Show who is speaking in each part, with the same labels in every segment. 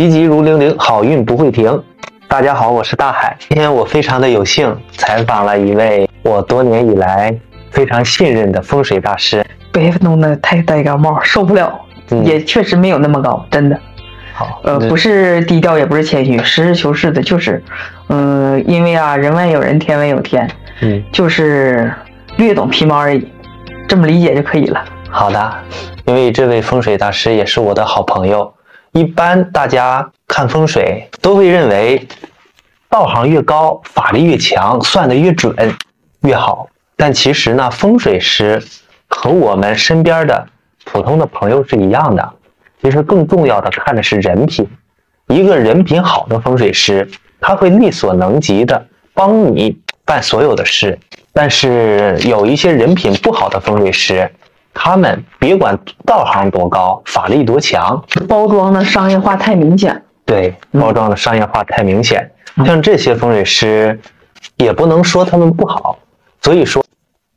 Speaker 1: 急急如铃铃，好运不会停。大家好，我是大海。今天我非常的有幸采访了一位我多年以来非常信任的风水大师。
Speaker 2: 别弄得太戴高帽，受不了。
Speaker 1: 嗯
Speaker 2: 也确实没有那么高，真的。
Speaker 1: 好，
Speaker 2: 呃，不是低调，也不是谦虚，实事求是的，就是，嗯、因为啊，人外有人，天外有天，
Speaker 1: 嗯，
Speaker 2: 就是略懂皮毛而已，这么理解就可以了。
Speaker 1: 好的。因为这位风水大师也是我的好朋友。一般大家看风水都会认为，道行越高，法力越强，算得越准越好。但其实呢，风水师和我们身边的普通的朋友是一样的。其实更重要的看的是人品。一个人品好的风水师，他会力所能及的帮你办所有的事。但是有一些人品不好的风水师，他们别管道行多高，法力多强，
Speaker 2: 包装的商业化太明显，
Speaker 1: 对
Speaker 2: 嗯
Speaker 1: 包装的商业化太明显。
Speaker 2: 嗯
Speaker 1: 像这些风水师，也不能说他们不好。所以说，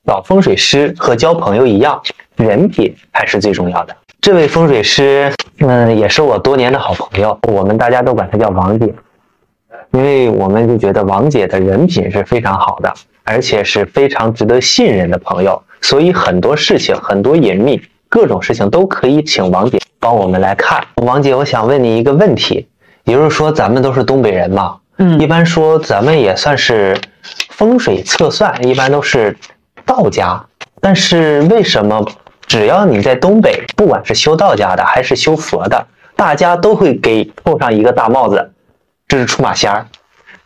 Speaker 1: 找风水师和交朋友一样，人品还是最重要的。这位风水师，嗯，也是我多年的好朋友，我们大家都管他叫王姐，因为我们就觉得王姐的人品是非常好的，而且是非常值得信任的朋友，所以很多事情、很多隐秘、各种事情都可以请王姐帮我们来看。王姐，我想问你一个问题，也就是说，咱们都是东北人嘛，
Speaker 2: 嗯
Speaker 1: 一般说咱们也算是风水测算，一般都是道家，但是为什么只要你在东北，不管是修道家的还是修佛的，大家都会给扣上一个大帽子，这是出马仙儿。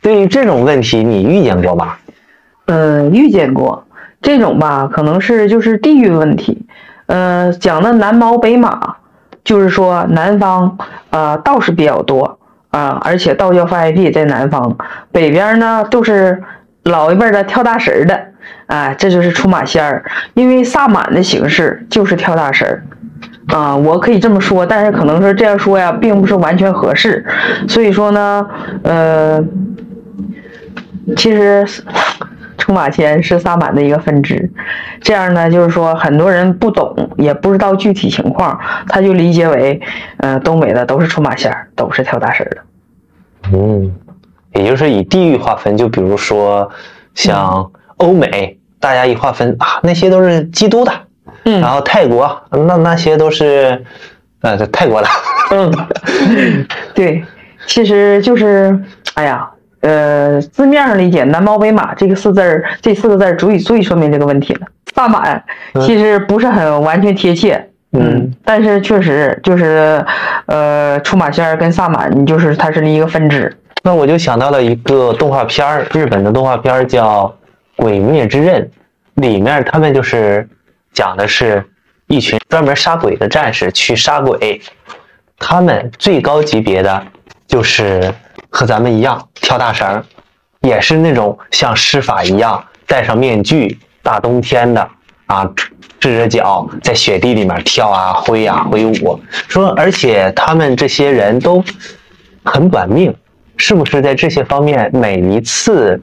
Speaker 1: 对于这种问题，你遇见过吗？
Speaker 2: 嗯，遇见过这种吧，可能是就是地域问题。呃，讲的南毛北马，就是说南方呃道士比较多啊、而且道教发源地在南方，北边呢都是老一辈的跳大神的，啊、这就是出马仙儿。因为萨满的形式就是跳大神儿。啊、我可以这么说，但是可能说这样说呀，并不是完全合适。所以说呢，呃，其实出马仙是萨满的一个分支，这样呢，就是说很多人不懂，也不知道具体情况，他就理解为，呃，东北的都是出马仙儿，都是跳大神儿的。
Speaker 1: 嗯，也就是以地域划分，就比如说像欧美，大家一划分啊，那些都是基督的，
Speaker 2: 嗯。
Speaker 1: 然后泰国那那些都是呃泰国的，
Speaker 2: 嗯，对，其实就是，哎呀，呃，字面上理解，南猫北马这个四字儿，这四个字儿足以足以说明这个问题了。萨满其实不是很完全贴切，
Speaker 1: 嗯，
Speaker 2: 但是确实就是，呃，出马仙儿跟萨满，就是它是一个分支。
Speaker 1: 那我就想到了一个动画片儿，日本的动画片儿叫《鬼灭之刃》，里面他们就是讲的是一群专门杀鬼的战士去杀鬼，他们最高级别的就是和咱们一样跳大绳，也是那种像施法一样戴上面具，大冬天的啊，赤着脚在雪地里面跳啊挥啊挥舞，说而且他们这些人都很短命，是不是在这些方面每一次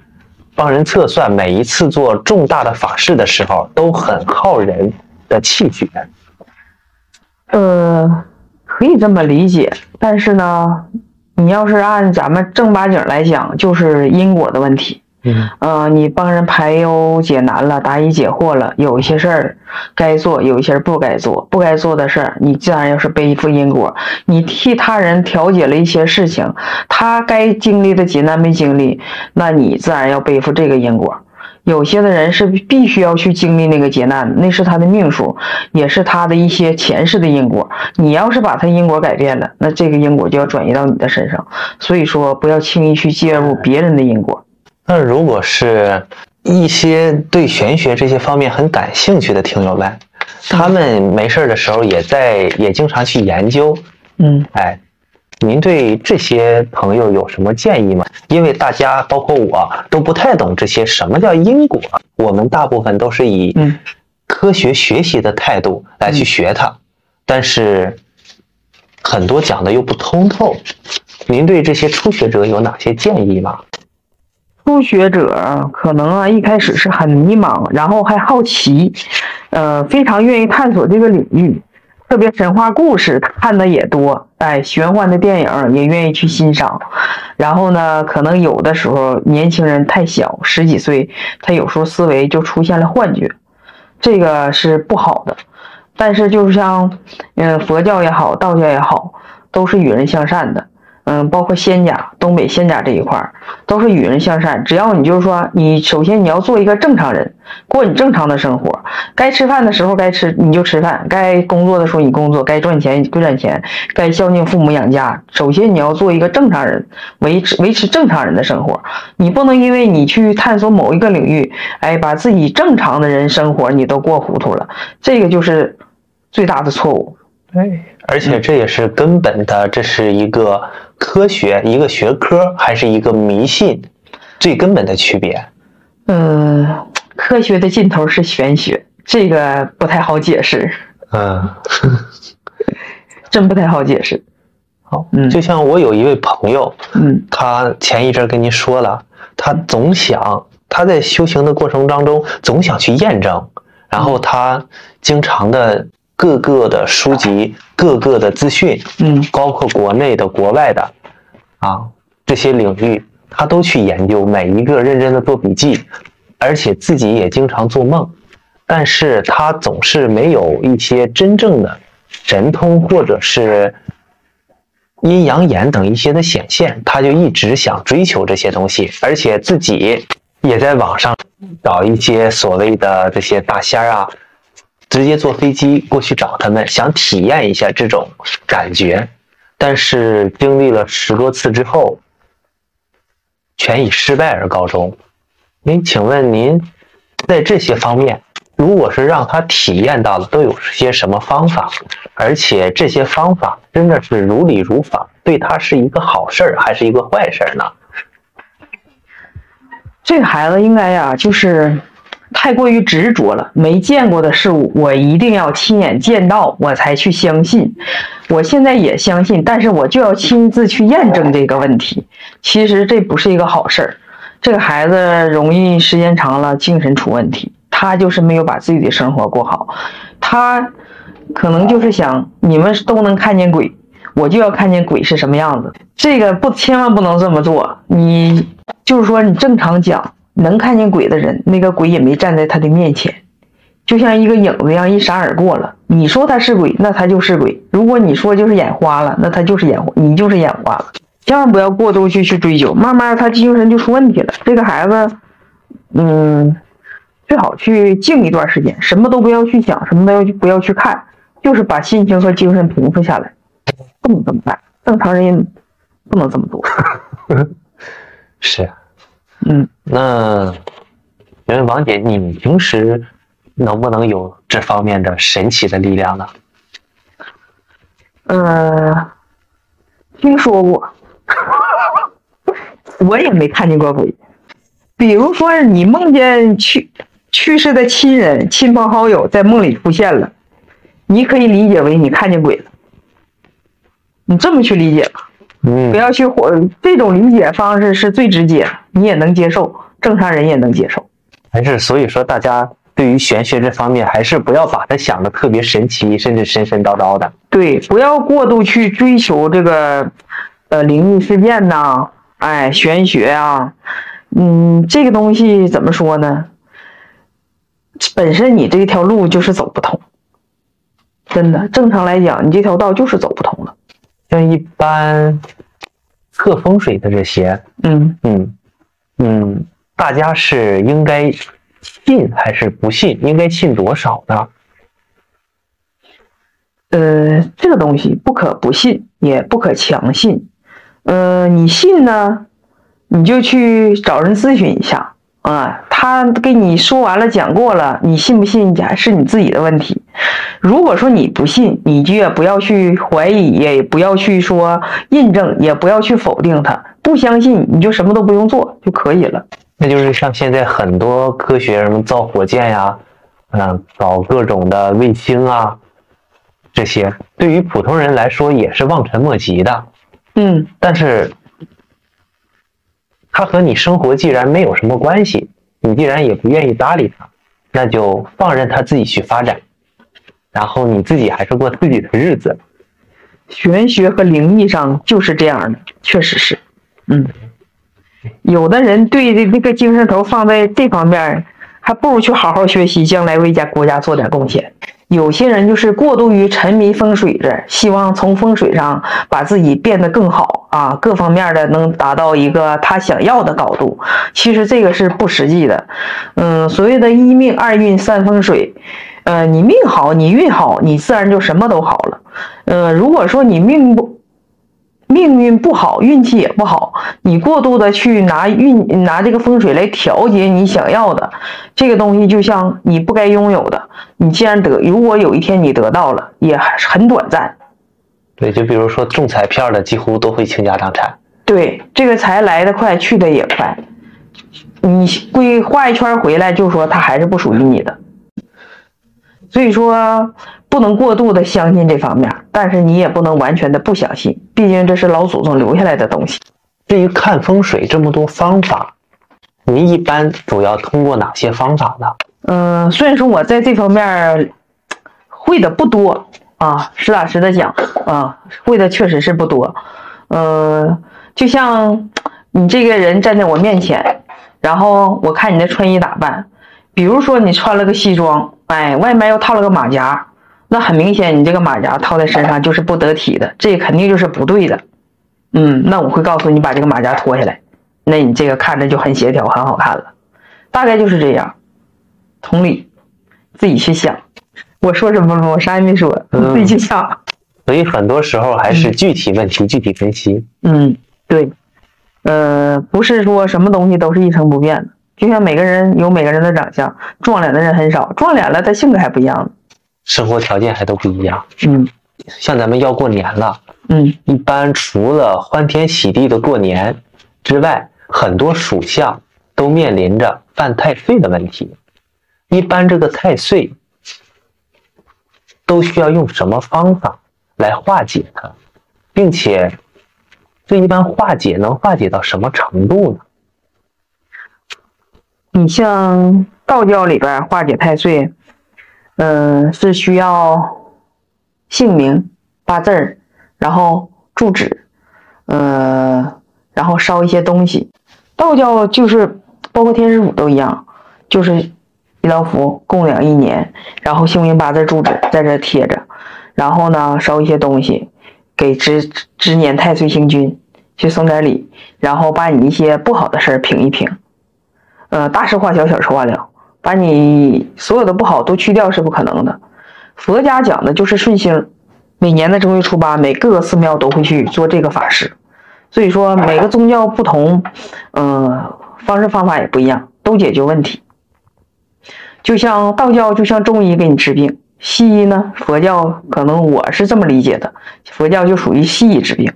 Speaker 1: 帮人测算，每一次做重大的法事的时候都很耗人的气血？
Speaker 2: 呃，可以这么理解，但是呢，你要是按咱们正八经来讲，就是因果的问题。
Speaker 1: 嗯
Speaker 2: 呃，你帮人排忧解难了，答疑解惑了，有一些事儿该做，有一些不该做，不该做的事儿，你自然要是背负因果。你替他人调解了一些事情，他该经历的劫难没经历，那你自然要背负这个因果。有些的人是必须要去经历那个劫难，那是他的命数，也是他的一些前世的因果。你要是把他因果改变了，那这个因果就要转移到你的身上。所以说，不要轻易去介入别人的因果。
Speaker 1: 那如果是一些对玄学这些方面很感兴趣的听友们，他们没事儿的时候也在也经常去研究，
Speaker 2: 嗯。
Speaker 1: 哎，您对这些朋友有什么建议吗？因为大家包括我都不太懂这些什么叫因果，我们大部分都是以
Speaker 2: 嗯
Speaker 1: 科学学习的态度来去学它，但是很多讲的又不通透。您对这些初学者有哪些建议吗？
Speaker 2: 初学者可能啊一开始是很迷茫，然后还好奇，呃，非常愿意探索这个领域。特别神话故事看的也多，哎，玄幻的电影也愿意去欣赏。然后呢，可能有的时候年轻人太小，十几岁，他有时候思维就出现了幻觉，这个是不好的。但是，就是像嗯，佛教也好，道教也好，都是与人向善的。嗯，包括仙家，东北仙家这一块儿，都是与人向善。只要你就是说，你首先你要做一个正常人，过你正常的生活。该吃饭的时候该吃你就吃饭，该工作的时候你工作，该赚钱归赚钱，该孝敬父母养家。首先你要做一个正常人，维持维持正常人的生活。你不能因为你去探索某一个领域，哎，把自己正常的人生活你都过糊涂了，这个就是最大的错误。
Speaker 1: 对，而且这也是根本的，这是一个科学，一个学科，还是一个迷信，最根本的区别。
Speaker 2: 嗯，科学的尽头是玄学，这个不太好解释。
Speaker 1: 嗯，
Speaker 2: 真不太好解释。
Speaker 1: 好，嗯，就像我有一位朋友，
Speaker 2: 嗯，
Speaker 1: 他前一阵跟您说了，他总想他在修行的过程当中总想去验证，然后他经常的。各个的书籍，各个的资讯，
Speaker 2: 嗯，
Speaker 1: 包括国内的、国外的，啊，这些领域他都去研究，每一个认真的做笔记，而且自己也经常做梦，但是他总是没有一些真正的神通或者是阴阳眼等一些的显现，他就一直想追求这些东西，而且自己也在网上找一些所谓的这些大仙儿啊。直接坐飞机过去找他们，想体验一下这种感觉，但是经历了十多次之后，全以失败而告终。您请问您在这些方面，如果是让他体验到了，都有些什么方法？而且这些方法真的是如理如法，对他是一个好事儿还是一个坏事儿呢？
Speaker 2: 这个孩子应该呀，就是。太过于执着了，没见过的事物，我一定要亲眼见到，我才去相信。我现在也相信，但是我就要亲自去验证这个问题。其实这不是一个好事儿，这个孩子容易时间长了精神出问题。他就是没有把自己的生活过好，他可能就是想你们都能看见鬼，我就要看见鬼是什么样子。这个不千万不能这么做。你就是说你正常讲。能看见鬼的人，那个鬼也没站在他的面前，就像一个影子一样一闪而过了。你说他是鬼，那他就是鬼；如果你说就是眼花了，那他就是眼花，你就是眼花了。千万不要过度去去追究，慢慢他精神就出问题了。这个孩子，嗯，最好去静一段时间，什么都不要去想，什么都不要去看，就是把心情和精神平复下来。不能这么办，正常人不能这么做。
Speaker 1: 是。
Speaker 2: 嗯，
Speaker 1: 那，因为王姐，你平时能不能有这方面的神奇的力量呢？
Speaker 2: 呃，听说过，我也没看见过鬼。比如说，你梦见去去世的亲人、亲朋好友在梦里出现了，你可以理解为你看见鬼了。你这么去理解吧。不要去火，这种理解方式是最直接，你也能接受，正常人也能接受。
Speaker 1: 还是所以说，大家对于玄学这方面，还是不要把它想的特别神奇，甚至神神叨叨的。
Speaker 2: 对，不要过度去追求这个，呃，灵异事件呐，哎，玄学啊，嗯，这个东西怎么说呢？本身你这条路就是走不通，真的，正常来讲，你这条道就是走不通了。
Speaker 1: 像一般测风水的这些，
Speaker 2: 嗯
Speaker 1: 嗯嗯，大家是应该信还是不信？应该信多少呢？
Speaker 2: 呃，这个东西不可不信，也不可强信。呃，你信呢，你就去找人咨询一下。啊，他给你说完了，讲过了，你信不信还是你自己的问题。如果说你不信，你就也不要去怀疑，也不要去说印证，也不要去否定他。不相信，你就什么都不用做就可以了。
Speaker 1: 那就是像现在很多科学什么造火箭呀，嗯，搞各种的卫星啊，这些对于普通人来说也是望尘莫及的。
Speaker 2: 嗯，
Speaker 1: 但是。他和你生活既然没有什么关系，你既然也不愿意搭理他，那就放任他自己去发展。然后你自己还是过自己的日子。
Speaker 2: 玄学和灵异上就是这样的，确实是，嗯，有的人对的那个精神头放在这方面，还不如去好好学习，将来为家国家做点贡献。有些人就是过度于沉迷风水着，希望从风水上把自己变得更好啊，各方面的能达到一个他想要的高度。其实这个是不实际的。嗯，所谓的一命二运三风水，呃，你命好，你运好，你自然就什么都好了。呃，如果说你命不命运不好，运气也不好，你过度的去拿运拿这个风水来调节你想要的这个东西，就像你不该拥有的，你既然得，如果有一天你得到了，也很短暂。
Speaker 1: 对，就比如说中彩票的，几乎都会倾家荡产。
Speaker 2: 对，这个财来得快，去的也快，你归划一圈回来，就说它还是不属于你的。所以说。不能过度的相信这方面，但是你也不能完全的不相信，毕竟这是老祖宗留下来的东西。
Speaker 1: 至于看风水这么多方法，您一般主要通过哪些方法呢？
Speaker 2: 嗯，虽然说我在这方面会的不多啊，实打实的讲啊，会的确实是不多。嗯，就像你这个人站在我面前，然后我看你的穿衣打扮，比如说你穿了个西装，哎，外面又套了个马甲。那很明显，你这个马甲套在身上就是不得体的，这肯定就是不对的。嗯，那我会告诉你把这个马甲脱下来，那你这个看着就很协调，很好看了。大概就是这样。同理，自己去想。我说什么了？我啥也没说，自己去想。
Speaker 1: 所以很多时候还是具体问题具体分析。
Speaker 2: 嗯，对。呃，不是说什么东西都是一成不变的。就像每个人有每个人的长相，撞脸的人很少，撞脸了他性格还不一样呢。
Speaker 1: 生活条件还都不一样，
Speaker 2: 嗯，
Speaker 1: 像咱们要过年了，
Speaker 2: 嗯，
Speaker 1: 一般除了欢天喜地的过年之外，很多属相都面临着犯太岁的问题。一般这个太岁都需要用什么方法来化解它，并且这一般化解能化解到什么程度呢？
Speaker 2: 你像道教里边化解太岁。嗯，是需要姓名、八字儿，然后住址，呃，然后烧一些东西。道教就是包括天师府都一样，就是一道符供养一年，然后姓名、八字、住址在这贴着，然后呢烧一些东西，给值值年太岁星君去送点礼，然后把你一些不好的事儿平一平。呃，大事化小，小事化了。把你所有的不好都去掉是不可能的。佛家讲的就是顺星，每年的正月初八，每各个寺庙都会去做这个法事。所以说每个宗教不同，嗯，方式方法也不一样，都解决问题。就像道教就像中医给你治病，西医呢，佛教可能我是这么理解的，佛教就属于西医治病，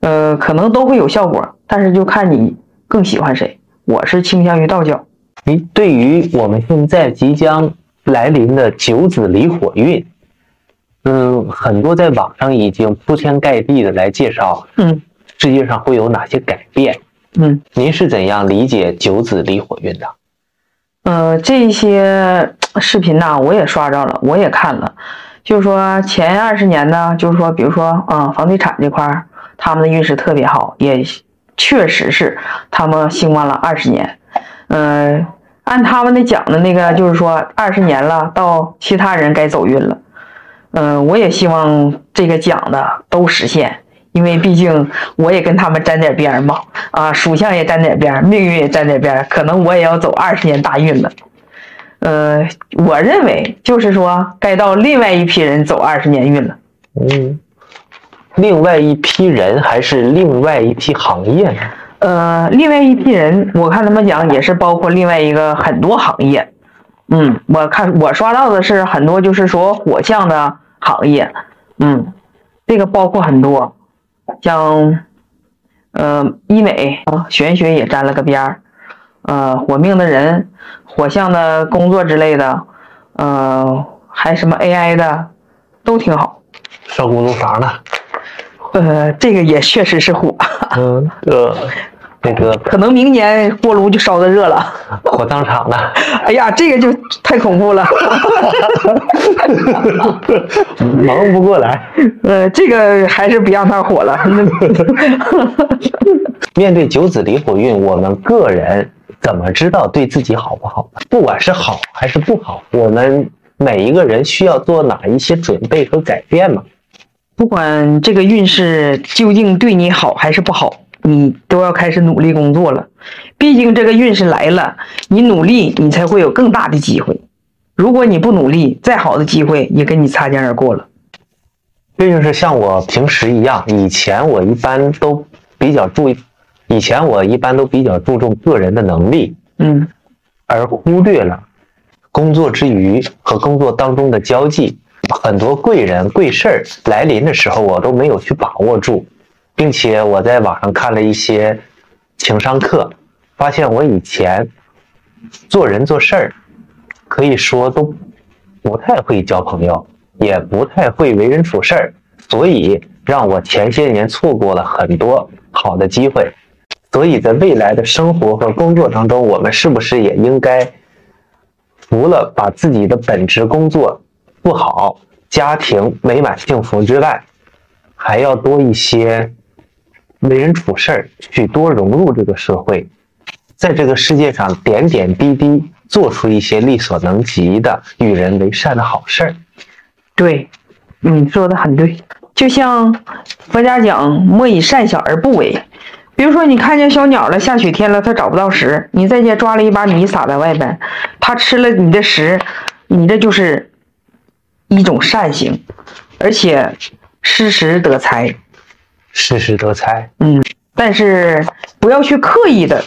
Speaker 2: 呃，可能都会有效果，但是就看你更喜欢谁。我是倾向于道教。
Speaker 1: 你对于我们现在即将来临的九紫离火运，嗯，很多在网上已经铺天盖地的来介绍，
Speaker 2: 嗯，
Speaker 1: 世界上会有哪些改变？
Speaker 2: 嗯，
Speaker 1: 您是怎样理解九紫离火运的？
Speaker 2: 呃，这些视频呢，我也刷着了，我也看了，就是说前二十年呢，就是说，比如说啊，房地产这块他们的运势特别好，也确实是他们兴旺了二十年。嗯，按他们的讲的那个，就是说二十年了，到其他人该走运了。嗯，我也希望这个讲的都实现，因为毕竟我也跟他们沾点边嘛。啊，属相也沾点边，命运也沾点边，可能我也要走二十年大运了。呃，我认为就是说，该到另外一批人走二十年运了。
Speaker 1: 嗯，另外一批人还是另外一批行业呢？
Speaker 2: 呃，另外一批人，我看他们讲也是包括另外一个很多行业。嗯，我看我刷到的是很多，就是说火象的行业。嗯，这个包括很多，像呃医美啊，玄学也沾了个边儿。呃，火命的人，火象的工作之类的，呃，还什么 AI 的，都挺好。
Speaker 1: 烧公租房的，
Speaker 2: 呃，这个也确实是火。
Speaker 1: 嗯，呃。这个
Speaker 2: 可能明年锅炉就烧的热了。
Speaker 1: 火葬场了，
Speaker 2: 哎呀，这个就太恐怖了。
Speaker 1: 忙不过来。
Speaker 2: 呃，这个还是别让它火了。
Speaker 1: 面对九子离火运，我们个人怎么知道对自己好不好？不管是好还是不好，我们每一个人需要做哪一些准备和改变吗？
Speaker 2: 不管这个运势究竟对你好还是不好，你都要开始努力工作了。毕竟这个运势来了，你努力，你才会有更大的机会。如果你不努力，再好的机会也跟你擦肩而过了。
Speaker 1: 这就是像我平时一样，以前我一般都比较注意，以前我一般都比较注重个人的能力，
Speaker 2: 嗯，
Speaker 1: 而忽略了工作之余和工作当中的交际。很多贵人贵事儿来临的时候，我都没有去把握住，并且我在网上看了一些情商课，发现我以前做人做事儿，可以说都不太会交朋友，也不太会为人处事儿，所以让我前些年错过了很多好的机会。所以在未来的生活和工作当中，我们是不是也应该除了把自己的本职工作不好，家庭美满幸福之外，还要多一些为人处事儿，去多融入这个社会，在这个世界上点点滴滴做出一些力所能及的与人为善的好事儿。
Speaker 2: 对，你说的很对。就像佛家讲“莫以善小而不为”。比如说，你看见小鸟了，下雪天了，它找不到食，你在家抓了一把米撒在外边，它吃了你的食，你这就是一种善行，而且失时得财。
Speaker 1: 失时得财，
Speaker 2: 嗯，但是不要去刻意的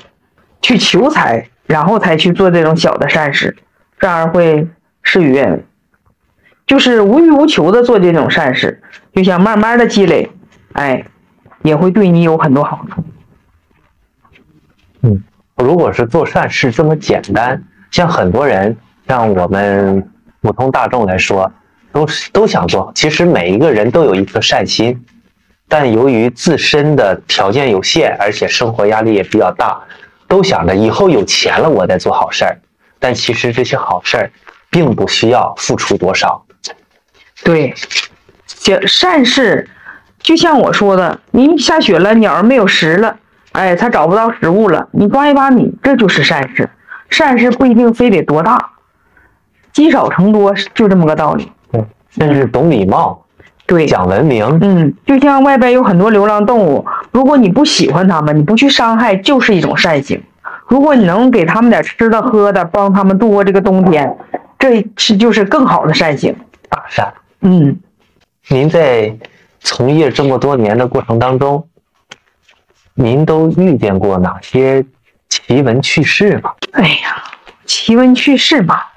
Speaker 2: 去求财，然后才去做这种小的善事，这样会事与愿违。就是无欲无求的做这种善事，就想慢慢的积累，哎，也会对你有很多好处。
Speaker 1: 嗯，如果是做善事这么简单，像很多人，像我们普通大众来说，都是都想做。其实每一个人都有一颗善心，但由于自身的条件有限，而且生活压力也比较大，都想着以后有钱了我再做好事儿。但其实这些好事儿，并不需要付出多少。
Speaker 2: 对，善善事，就像我说的，你下雪了，鸟儿没有食了，哎，它找不到食物了，你抓一把米，这就是善事。善事不一定非得多大，积少成多，就这么个道理。
Speaker 1: 对，甚至懂礼貌、
Speaker 2: 对，
Speaker 1: 讲文明。
Speaker 2: 嗯，就像外边有很多流浪动物，如果你不喜欢它们，你不去伤害，就是一种善行。如果你能给他们点吃的喝的，帮他们度过这个冬天，这是就是更好的善行。
Speaker 1: 大善。
Speaker 2: 嗯，
Speaker 1: 您在从业这么多年的过程当中，您都遇见过哪些奇闻趣事吗？
Speaker 2: 哎呀，奇闻趣事吧，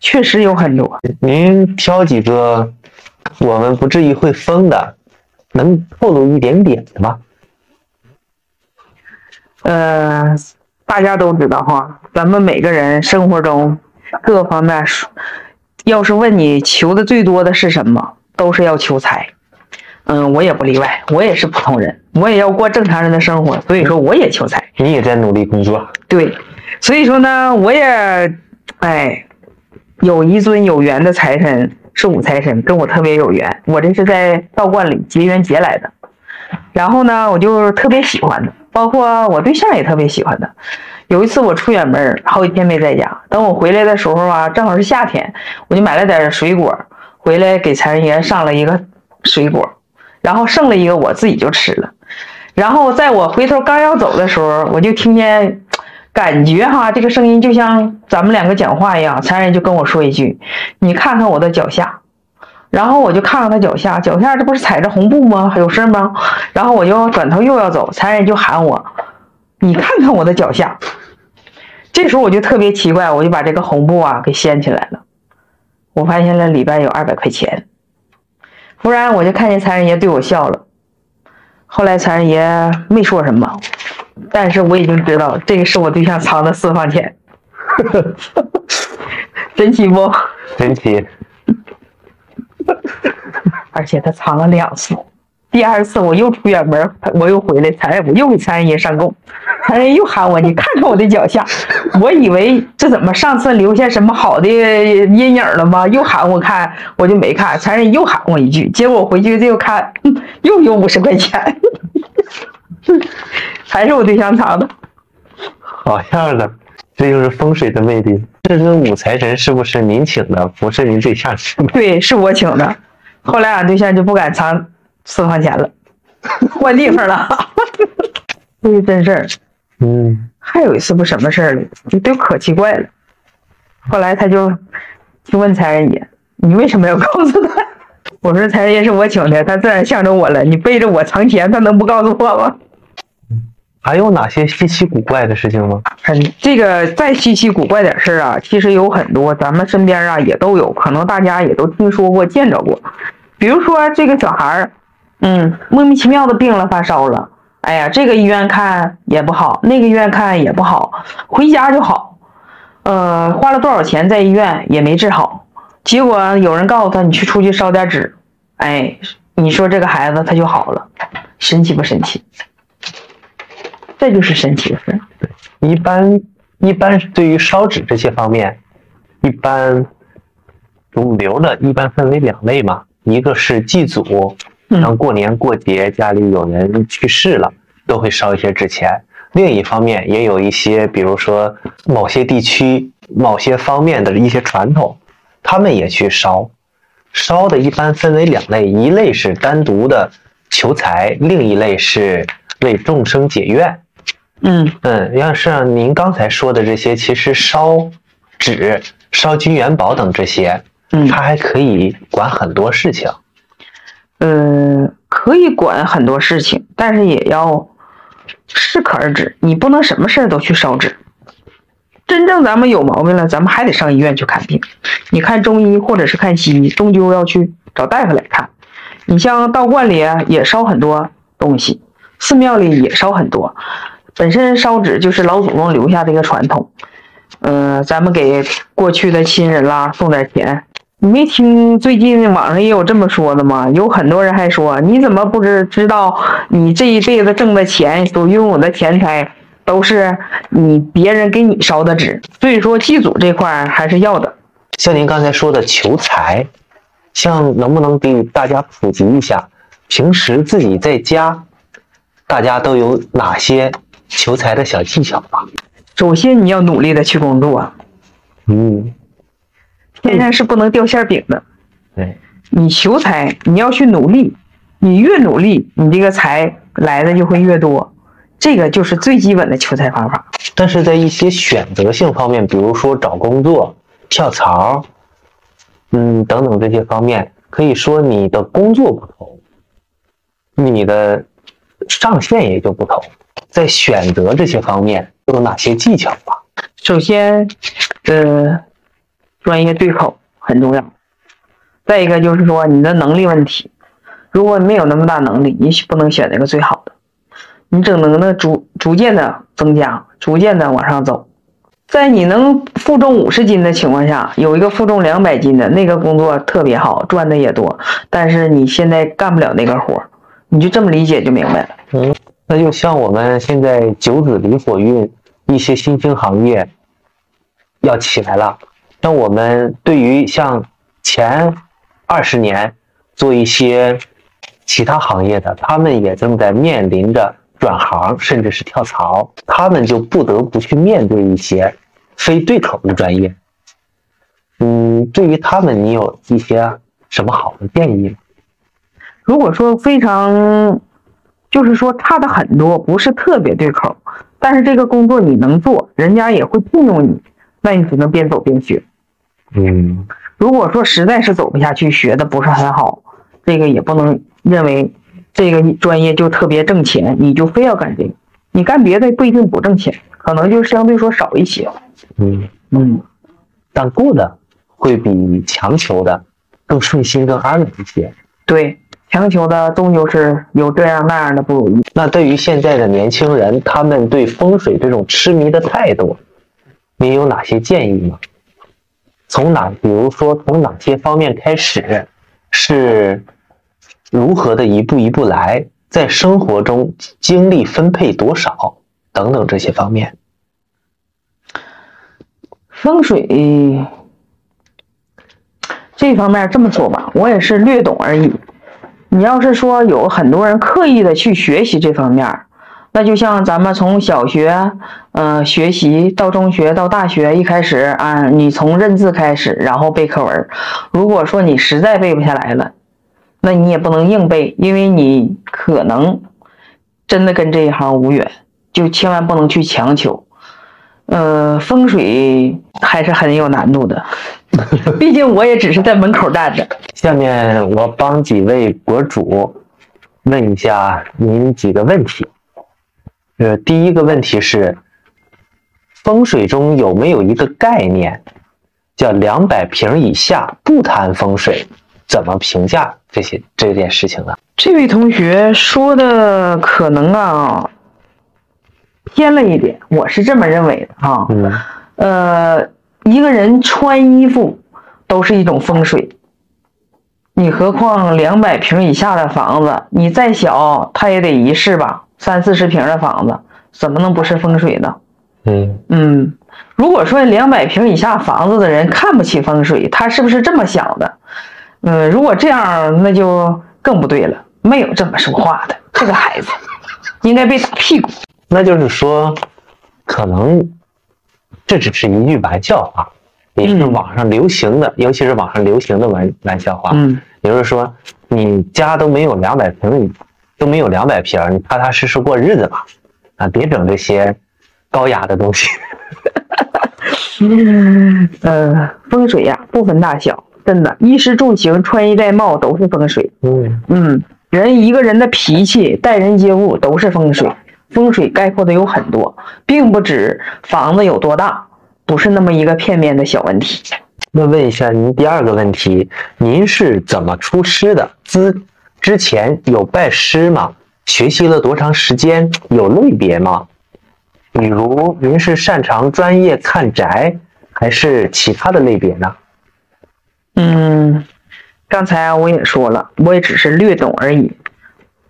Speaker 2: 确实有很多。
Speaker 1: 您挑几个我们不至于会疯的，能透露一点点的吗？
Speaker 2: 呃，大家都知道哈，咱们每个人生活中各个方面，要是问你求的最多的是什么，都是要求财。嗯，我也不例外，我也是普通人，我也要过正常人的生活，所以说我也求财。
Speaker 1: 你也在努力工作，
Speaker 2: 对，所以说呢，我也，哎，有一尊有缘的财神是武财神，跟我特别有缘。我这是在道观里结缘结来的，然后呢，我就特别喜欢的，包括我对象也特别喜欢的。有一次我出远门，好几天没在家，等我回来的时候啊，正好是夏天，我就买了点水果回来给财神爷上了一个水果，然后剩了一个我自己就吃了。然后在我回头刚要走的时候，我就听见，感觉哈这个声音就像咱们两个讲话一样。财神爷就跟我说一句：“你看看我的脚下。”然后我就看看他脚下，脚下这不是踩着红布吗？有事吗？然后我就转头又要走，财神爷就喊我：“你看看我的脚下。”这时候我就特别奇怪，我就把这个红布啊给掀起来了，我发现了里边有二百块钱。忽然我就看见财神爷对我笑了。后来财神爷没说什么，但是我已经知道这个是我对象藏的私房钱，神奇不？
Speaker 1: 神奇。
Speaker 2: 而且他藏了两次，第二次我又出远门，我又回来，财我又给财神爷上供，财神爷又喊我，你看看我的脚下，我以为这怎么上次留下什么好的阴影了吗？又喊我看，我就没看，财神爷又喊我一句，结果我回去又看，又有五十块钱，还是我对象藏的。
Speaker 1: 好样的，这就是风水的魅力。这尊五财神是不是您请的？不是您对象请的？
Speaker 2: 对，是我请的。后来俺对象就不敢藏私房钱了，换地方了。这是真事儿。
Speaker 1: 嗯，
Speaker 2: 还有一次不什么事儿了，就都可奇怪了。后来他就去问财神爷：“你为什么要告诉他？”我说：“财神爷是我请的，他自然向着我了。你背着我藏钱，他能不告诉我吗？”
Speaker 1: 还有哪些稀奇古怪的事情吗？
Speaker 2: 很这个再稀奇古怪点事儿啊，其实有很多，咱们身边啊也都有，可能大家也都听说过、见着过。比如说这个小孩儿，嗯，莫名其妙的病了，发烧了，哎呀，这个医院看也不好，那个医院看也不好，回家就好。呃，花了多少钱在医院也没治好，结果有人告诉他，你去出去烧点纸，哎，你说这个孩子他就好了，神奇不神奇？这就是神奇的事。
Speaker 1: 一般一般对于烧纸这些方面，一般主流的一般分为两类嘛，一个是祭祖，像过年过节家里有人去世了，都会烧一些纸钱；另一方面也有一些，比如说某些地区某些方面的一些传统，他们也去烧。烧的一般分为两类，一类是单独的求财，另一类是为众生解怨。
Speaker 2: 嗯
Speaker 1: 嗯，要是您刚才说的这些，其实烧纸、烧金元宝等这些，
Speaker 2: 嗯，
Speaker 1: 它还可以管很多事情。
Speaker 2: 嗯，可以管很多事情，但是也要适可而止。你不能什么事儿都去烧纸。真正咱们有毛病了，咱们还得上医院去看病。你看中医或者是看西医，终究要去找大夫来看。你像道观里啊，也烧很多东西，寺庙里也烧很多。本身烧纸就是老祖宗留下的一个传统，嗯，咱们给过去的亲人啦送点钱。你没听最近网上也有这么说的吗？有很多人还说，你怎么不知知道你这一辈子挣的钱，所拥有的钱财都是你别人给你烧的纸。所以说祭祖这块还是要的。
Speaker 1: 像您刚才说的求财，像能不能给大家普及一下，平时自己在家，大家都有哪些？求财的小技巧吧。
Speaker 2: 首先，你要努力的去工作。
Speaker 1: 嗯，
Speaker 2: 天上是不能掉馅饼的。
Speaker 1: 对，
Speaker 2: 你求财，你要去努力。你越努力，你这个财来的就会越多。这个就是最基本的求财方法。
Speaker 1: 但是在一些选择性方面，比如说找工作、跳槽，嗯，等等这些方面，可以说你的工作不同，你的上限也就不同。在选择这些方面都有哪些技巧吧？
Speaker 2: 首先，呃，专业对口很重要。再一个就是说你的能力问题，如果没有那么大能力，你不能选那个最好的。你只能呢逐逐渐的增加，逐渐的往上走。在你能负重五十斤的情况下，有一个负重两百斤的那个工作特别好，赚的也多，但是你现在干不了那个活你就这么理解就明白了。
Speaker 1: 嗯。那就像我们现在九子离火运一些新兴行业要起来了，那我们对于像前二十年做一些其他行业的，他们也正在面临着转行甚至是跳槽，他们就不得不去面对一些非对口的专业。嗯，对于他们，你有一些什么好的建议吗？
Speaker 2: 如果说非常。就是说差的很多，不是特别对口，但是这个工作你能做，人家也会聘用你，那你只能边走边学。
Speaker 1: 嗯，
Speaker 2: 如果说实在是走不下去，学的不是很好，这个也不能认为这个专业就特别挣钱，你就非要干这个，你干别的不一定不挣钱，可能就相对说少一些。
Speaker 1: 嗯
Speaker 2: 嗯，
Speaker 1: 但过的会比强求的更顺心、更安稳一些。
Speaker 2: 对。强求的终究是有这样那样的不如意。
Speaker 1: 那对于现在的年轻人，他们对风水这种痴迷的态度，您有哪些建议吗？从哪，比如说从哪些方面开始，是如何的一步一步来，在生活中精力分配多少等等这些方面。
Speaker 2: 风水这方面这么说吧，我也是略懂而已。你要是说有很多人刻意的去学习这方面，那就像咱们从小学，嗯，学习到中学到大学，一开始啊，你从认字开始，然后背课文。如果说你实在背不下来了，那你也不能硬背，因为你可能真的跟这一行无缘，就千万不能去强求。呃，风水还是很有难度的，毕竟我也只是在门口站着。
Speaker 1: 下面我帮几位博主问一下您几个问题。呃，第一个问题是，风水中有没有一个概念叫两百平以下不谈风水？怎么评价这些这件事情呢？
Speaker 2: 这位同学说的可能啊。偏了一点，我是这么认为的哈。
Speaker 1: 嗯，
Speaker 2: 呃，一个人穿衣服都是一种风水，你何况两百平以下的房子，你再小它也得一室吧？三四十平的房子怎么能不是风水呢？
Speaker 1: 嗯
Speaker 2: 嗯，如果说两百平以下房子的人看不起风水，他是不是这么想的？嗯，如果这样，那就更不对了。没有这么说话的，这个孩子应该被打屁股。
Speaker 1: 那就是说，可能这只是一句玩笑话，也是网上流行的，尤其是网上流行的玩玩笑话。
Speaker 2: 嗯，
Speaker 1: 也就是说，你家都没有两百平，都没有两百平，你踏踏实实过日子吧，啊，别整这些高雅的东西。
Speaker 2: 呃，风水呀，不分大小，真的，衣食住行、穿衣戴帽都是风水。
Speaker 1: 嗯
Speaker 2: 嗯，人一个人的脾气、待人接物都是风水。风水概括的有很多，并不止房子有多大，不是那么一个片面的小问题。
Speaker 1: 那问一下您第二个问题，您是怎么出师的？之之前有拜师吗？学习了多长时间？有类别吗？比如您是擅长专业看宅，还是其他的类别呢？
Speaker 2: 嗯，刚才我也说了，我也只是略懂而已。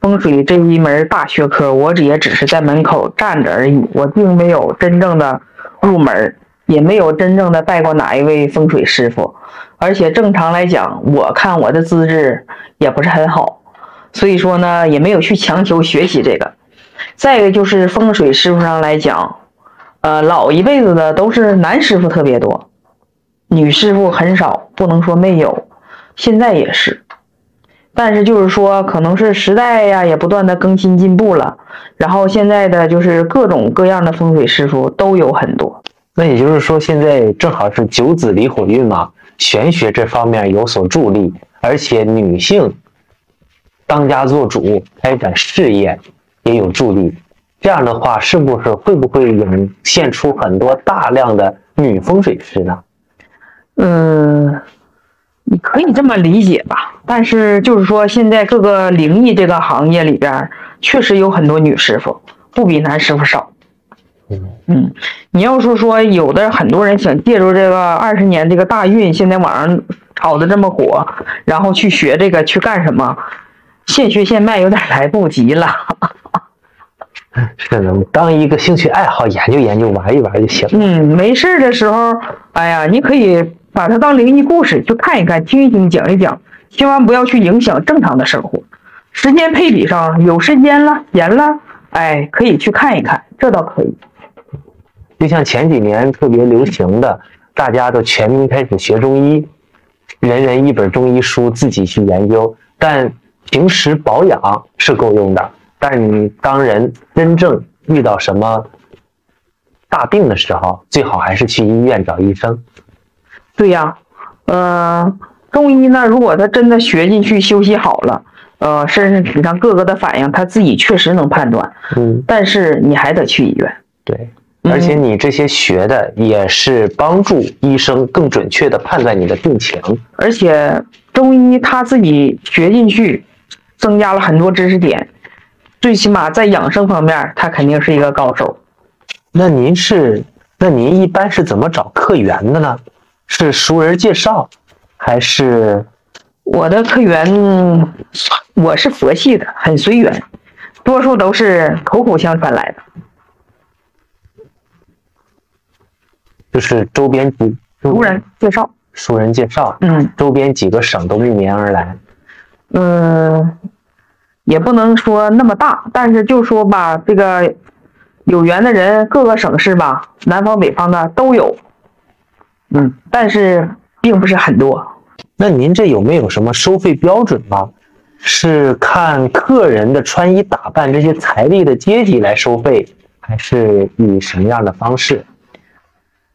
Speaker 2: 风水这一门大学科，我也只是在门口站着而已，我并没有真正的入门，也没有真正的拜过哪一位风水师傅。而且正常来讲，我看我的资质也不是很好，所以说呢，也没有去强求学习这个。再一个就是风水师傅上来讲，呃，老一辈子的都是男师傅特别多，女师傅很少，不能说没有，现在也是。但是就是说，可能是时代呀也不断的更新进步了，然后现在的就是各种各样的风水师傅都有很多。
Speaker 1: 那也就是说，现在正好是九子离火运嘛，玄学这方面有所助力，而且女性当家做主，开展事业也有助力。这样的话，是不是会不会涌现出很多大量的女风水师呢？
Speaker 2: 嗯。你可以这么理解吧，但是就是说，现在各个灵异这个行业里边，确实有很多女师傅，不比男师傅少。嗯，你要是说有的很多人想借助这个二十年这个大运，现在网上炒的这么火，然后去学这个去干什么？现学现卖有点来不及了。
Speaker 1: 是的，当一个兴趣爱好研究研究，玩一玩就行。
Speaker 2: 嗯，没事的时候，哎呀，你可以。把它当灵异故事去看一看、听一听、讲一讲，千万不要去影响正常的生活。时间配比上有时间了、闲了，哎，可以去看一看，这倒可以。
Speaker 1: 就像前几年特别流行的，大家都全民开始学中医，人人一本中医书自己去研究。但平时保养是够用的，但你当人真正遇到什么大病的时候，最好还是去医院找医生。
Speaker 2: 对呀，嗯，中医呢，如果他真的学进去、休息好了，呃，身体上各个的反应他自己确实能判断，
Speaker 1: 嗯，
Speaker 2: 但是你还得去医院。
Speaker 1: 对，而且你这些学的也是帮助医生更准确的判断你的病情。
Speaker 2: 而且中医他自己学进去，增加了很多知识点，最起码在养生方面，他肯定是一个高手。
Speaker 1: 那您是，那您一般是怎么找客源的呢？是熟人介绍，还是
Speaker 2: 我的客源，我是佛系的，很随缘，多数都是口口相传来的。
Speaker 1: 就是周边几
Speaker 2: 熟人介绍，
Speaker 1: 熟人介绍，
Speaker 2: 嗯
Speaker 1: 周边几个省都慕名而来。
Speaker 2: 嗯，也不能说那么大，但是就说吧，这个有缘的人，各个省市吧，南方北方的都有。嗯，但是并不是很多。
Speaker 1: 那您这有没有什么收费标准吗？是看客人的穿衣打扮这些财力的阶级来收费，还是以什么样的方式？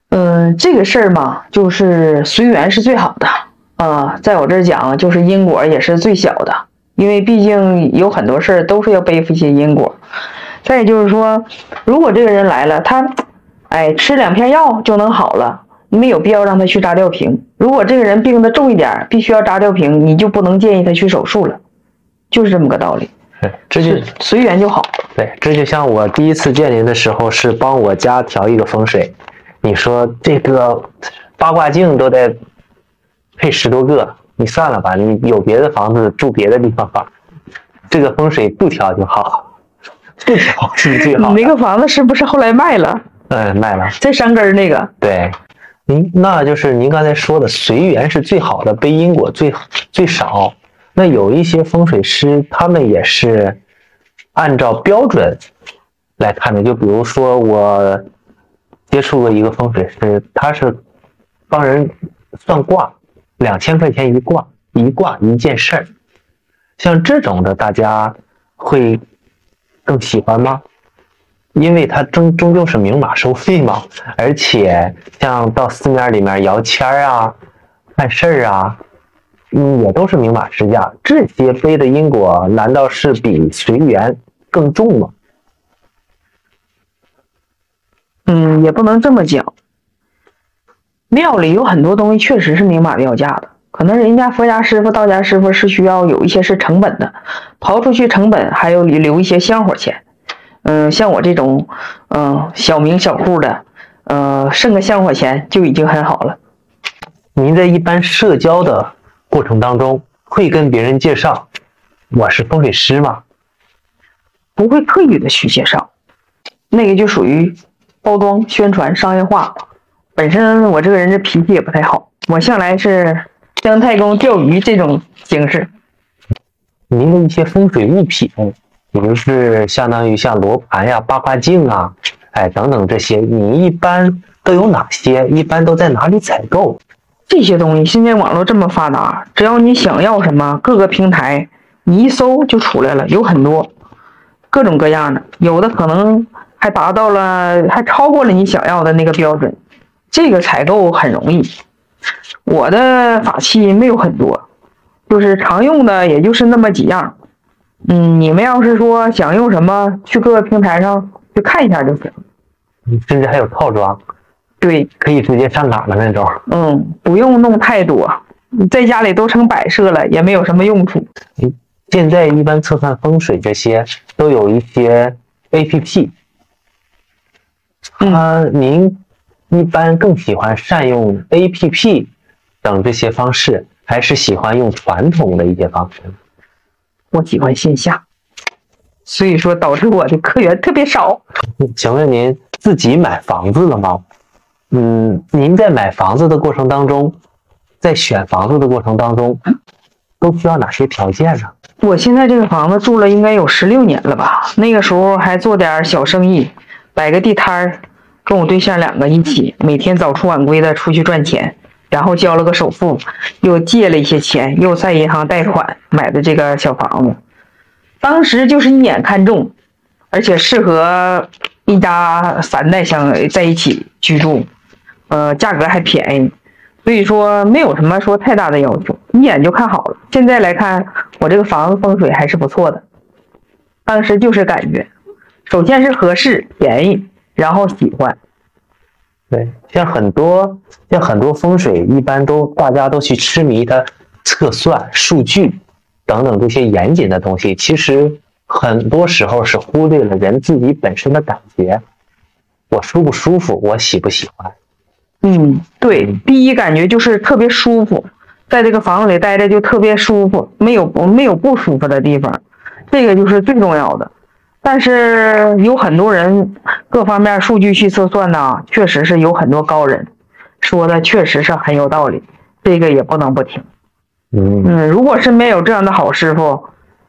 Speaker 2: 嗯，这个事儿嘛，就是随缘是最好的。啊，在我这儿讲，就是因果也是最小的，因为毕竟有很多事儿都是要背负一些因果。再就是说，如果这个人来了，他，哎，吃两片药就能好了，没有必要让他去扎吊瓶。如果这个人病的重一点，必须要扎吊瓶，你就不能建议他去手术了，就是这么个道理。
Speaker 1: 是，这就
Speaker 2: 随缘就好。
Speaker 1: 对，这就像我第一次见您的时候，是帮我家调一个风水，你说这个八卦镜都得配十多个，你算了吧，你有别的房子住别的地方吧，这个风水不调就好，不调是最好的。
Speaker 2: 你那个房子是不是后来卖了？
Speaker 1: 嗯，卖了。
Speaker 2: 在山根儿那个，
Speaker 1: 对，您那就是您刚才说的随缘是最好的，背因果最最少。那有一些风水师，他们也是按照标准来看的。就比如说我接触过一个风水师，他是帮人算卦，两千块钱一卦，一卦一件事儿。像这种的，大家会更喜欢吗？因为它终终究是明码收费嘛，而且像到寺庙里面摇签啊、办事儿啊，嗯，也都是明码实价。这些背的因果，难道是比随缘更重吗？
Speaker 2: 嗯，也不能这么讲。庙里有很多东西确实是明码标价的，可能人家佛家师傅、道家师傅是需要有一些是成本的，刨出去成本，还有留一些香火钱。嗯，像我这种，嗯，小名小户的，呃，剩个香火钱就已经很好了。
Speaker 1: 您在一般社交的过程当中，会跟别人介绍我是风水师吗？
Speaker 2: 不会刻意的去介绍，那个就属于包装、宣传、商业化。本身我这个人这脾气也不太好，我向来是姜太公钓鱼这种形式。
Speaker 1: 您的一些风水物品，比如是相当于像罗盘呀、八卦镜啊，哎等等这些，你一般都有哪些？一般都在哪里采购？
Speaker 2: 这些东西现在网络这么发达，只要你想要什么，各个平台你一搜就出来了，有很多各种各样的，有的可能还达到了，还超过了你想要的那个标准。这个采购很容易。我的法器没有很多，就是常用的，也就是那么几样。嗯，你们要是说想用什么，去各个平台上去看一下就行。
Speaker 1: 甚至还有套装，
Speaker 2: 对，
Speaker 1: 可以直接上岗的那种。
Speaker 2: 嗯，不用弄太多，你在家里都成摆设了，也没有什么用处。
Speaker 1: 现在一般测算风水这些都有一些 A P P，
Speaker 2: 嗯
Speaker 1: 啊，您一般更喜欢善用 A P P 等这些方式，还是喜欢用传统的一些方式？
Speaker 2: 我喜欢线下，所以说导致我的客源特别少。
Speaker 1: 请问您自己买房子了吗？嗯，您在买房子的过程当中，在选房子的过程当中，都需要哪些条件呢？
Speaker 2: 我现在这个房子住了应该有十六年了吧，那个时候还做点小生意，摆个地摊儿，跟我对象两个一起，每天早出晚归的出去赚钱，然后交了个首付，又借了一些钱，又在银行贷款买的这个小房子。当时就是一眼看中，而且适合一家三代相在一起居住，呃，价格还便宜，所以说没有什么说太大的要求，一眼就看好了。现在来看，我这个房子风水还是不错的。当时就是感觉，首先是合适、便宜，然后喜欢。
Speaker 1: 对，像很多像很多风水，一般都大家都去痴迷它测算、数据等等这些严谨的东西，其实很多时候是忽略了人自己本身的感觉。我舒不舒服，我喜不喜欢？
Speaker 2: 嗯，对，第一感觉就是特别舒服，在这个房子里待着就特别舒服，没有没有不舒服的地方，这个就是最重要的。但是有很多人各方面数据去测算呢，确实是有很多高人说的，确实是很有道理，这个也不能不听。
Speaker 1: 嗯
Speaker 2: 嗯，如果身边有这样的好师傅，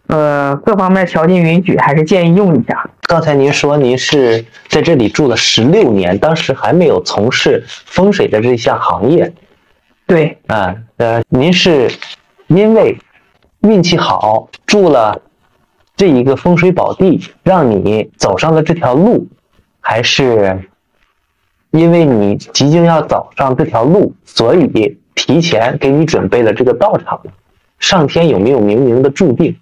Speaker 2: 呃，各方面条件允许，还是建议用一下。
Speaker 1: 刚才您说您是在这里住了十六年，当时还没有从事风水的这项行业
Speaker 2: 对，
Speaker 1: 啊。呃，您是因为运气好住了这一个风水宝地，让你走上了这条路，还是因为你即将要走上这条路，所以提前给你准备了这个道场？上天有没有冥冥的注定？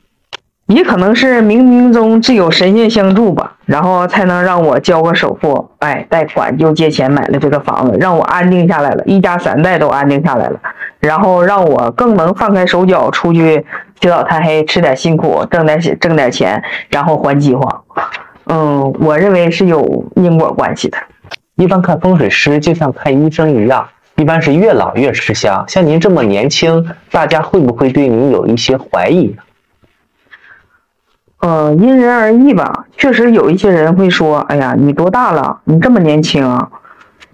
Speaker 2: 也可能是冥冥中自有神仙相助吧，然后才能让我交个首付，哎，贷款就借钱买了这个房子，让我安定下来了，一家三代都安定下来了，然后让我更能放开手脚出去起早贪黑，吃点辛苦，挣点挣点钱，然后还饥荒。嗯，我认为是有因果关系的。
Speaker 1: 一般看风水师就像看医生一样，一般是越老越吃香。像您这么年轻，大家会不会对您有一些怀疑呢？
Speaker 2: 呃，因人而异吧。确实有一些人会说：“哎呀，你多大了？你这么年轻啊？”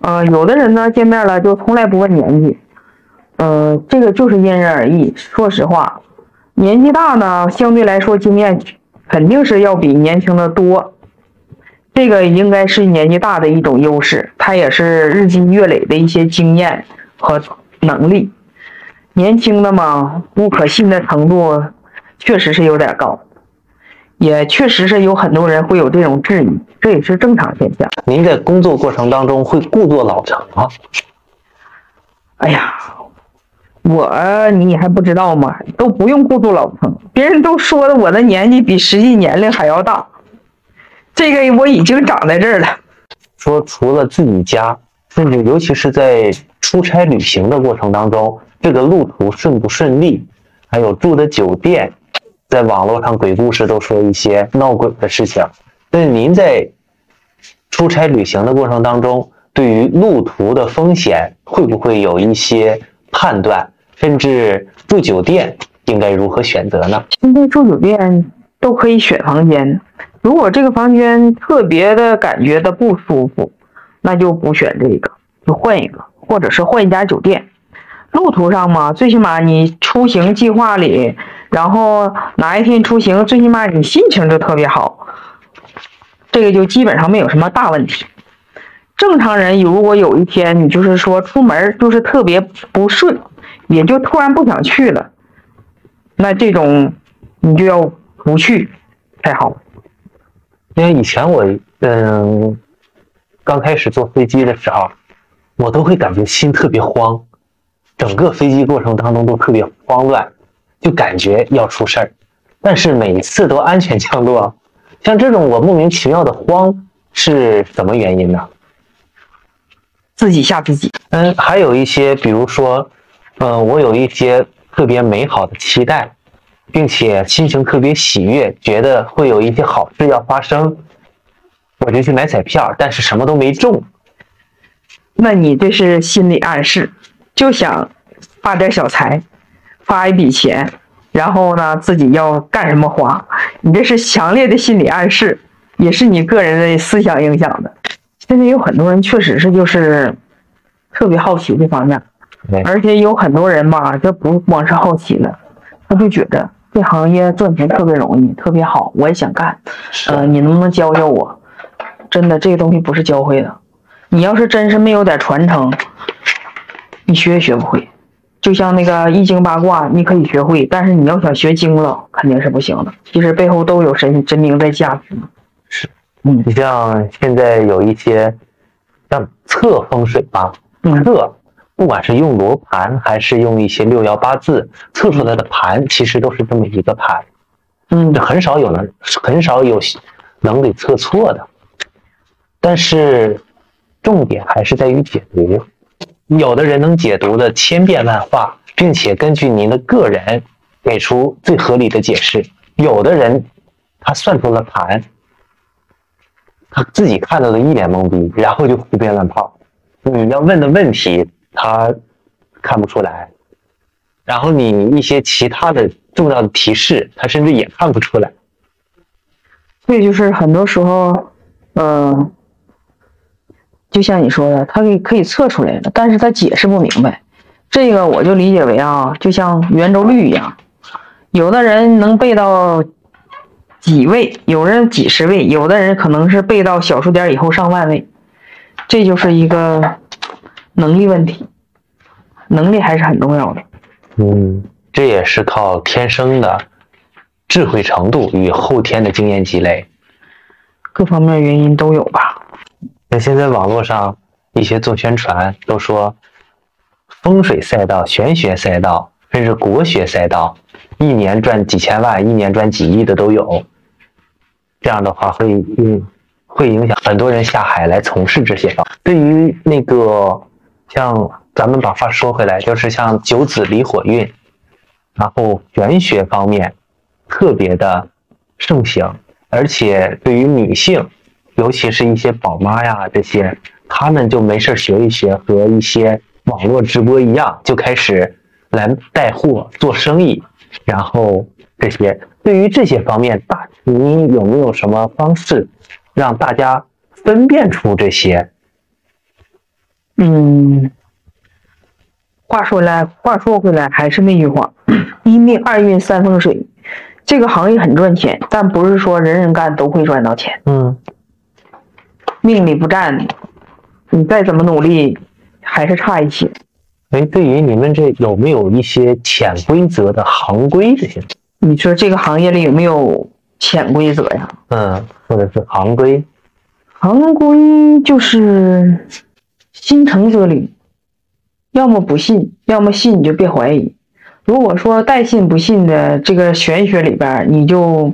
Speaker 2: 呃，有的人呢，见面了就从来不问年纪。呃，这个就是因人而异。说实话，年纪大呢，相对来说经验肯定是要比年轻的多。这个应该是年纪大的一种优势，它也是日积月累的一些经验和能力。年轻的嘛，不可信的程度确实是有点高。也确实是有很多人会有这种质疑，这也是正常现象。
Speaker 1: 您在工作过程当中会故作老成吗？
Speaker 2: 哎呀，我你还不知道吗？都不用过度老成，别人都说的我的年纪比实际年龄还要大，这个我已经长在这儿了。
Speaker 1: 说除了自己家，甚至尤其是在出差旅行的过程当中，这个路途顺不顺利，还有住的酒店。在网络上鬼故事都说一些闹鬼的事情，那您在出差旅行的过程当中，对于路途的风险会不会有一些判断？甚至住酒店应该如何选择呢？
Speaker 2: 现在住酒店都可以选房间，如果这个房间特别的感觉的不舒服，那就不选这个，就换一个，或者是换一家酒店。路途上嘛，最起码你出行计划里。然后哪一天出行，最起码你心情就特别好，这个就基本上没有什么大问题。正常人如果有一天你就是说出门就是特别不顺，也就突然不想去了，那这种你就要不去才好。
Speaker 1: 因为以前我嗯刚开始坐飞机的时候，我都会感觉心特别慌，整个飞机过程当中都特别慌乱。就感觉要出事儿，但是每次都安全降落。像这种我莫名其妙的慌是什么原因呢？
Speaker 2: 自己吓自己。
Speaker 1: 嗯，还有一些，比如说，嗯，我有一些特别美好的期待，并且心情特别喜悦，觉得会有一些好事要发生，我就去买彩票，但是什么都没中。
Speaker 2: 那你这是心理暗示，就想发点小财。发一笔钱，然后呢，自己要干什么花？你这是强烈的心理暗示，也是你个人的思想影响的。现在有很多人确实是就是特别好奇这方面，而且有很多人吧，这不光是好奇了，他就觉得这行业赚钱特别容易，特别好，我也想干。呃，你能不能教教我？真的，这个东西不是教会的。你要是真是没有点传承，你学也学不会。就像那个易经八卦，你可以学会，但是你要想学精了，肯定是不行的。其实背后都有神神明在加持。
Speaker 1: 是，嗯，你像现在有一些像测风水吧，测，不管是用罗盘还是用一些六爻八字测出来的盘，其实都是这么一个盘。
Speaker 2: 嗯，
Speaker 1: 很少有能很少有能给测错的。但是重点还是在于解读。有的人能解读的千变万化，并且根据您的个人给出最合理的解释；有的人他算出了盘，他自己看到的一脸懵逼，然后就胡编乱造。你要问的问题他看不出来，然后你一些其他的重要的提示，他甚至也看不出来。
Speaker 2: 所以就是很多时候，嗯、就像你说的，他可以可以测出来的，但是他解释不明白。这个我就理解为啊，就像圆周率一样，有的人能背到几位，有人几十位，有的人可能是背到小数点以后上万位，这就是一个能力问题，能力还是很重要的。
Speaker 1: 嗯，这也是靠天生的智慧程度与后天的经验积累。
Speaker 2: 各方面原因都有吧。
Speaker 1: 那现在网络上一些做宣传都说，风水赛道、玄学赛道，甚至国学赛道，一年赚几千万、一年赚几亿的都有。这样的话会嗯会影响很多人下海来从事这些方。对于那个像咱们把话说回来，就是像九子离火运，然后玄学方面特别的盛行，而且对于女性，尤其是一些宝妈呀这些，她们就没事学一学，和一些网络直播一样，就开始来带货做生意，然后这些对于这些方面，大你有没有什么方式让大家分辨出这些？
Speaker 2: 嗯，话说来，话说回来，还是那句话，一命二运三风水，这个行业很赚钱，但不是说人人干都会赚到钱。
Speaker 1: 嗯
Speaker 2: 命里不占，你再怎么努力，还是差一些。
Speaker 1: 哎，对于你们这有没有一些潜规则的行规这些？
Speaker 2: 你说这个行业里有没有潜规则呀？
Speaker 1: 嗯，或者是行规？
Speaker 2: 行规就是心诚则灵，要么不信，要么信你就别怀疑。如果说带信不信的这个玄学里边，你就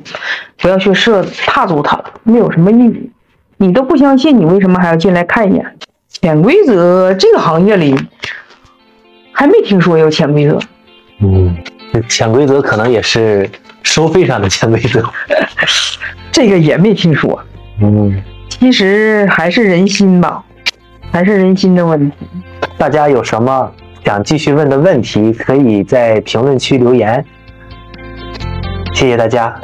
Speaker 2: 不要去涉踏足它了，没有什么意义。你都不相信，你为什么还要进来看一眼？潜规则这个行业里还没听说有潜规则。
Speaker 1: 嗯，潜规则可能也是收费上的潜规则。
Speaker 2: 这个也没听说。
Speaker 1: 嗯，
Speaker 2: 其实还是人心吧，还是人心的问题。
Speaker 1: 大家有什么想继续问的问题，可以在评论区留言。谢谢大家。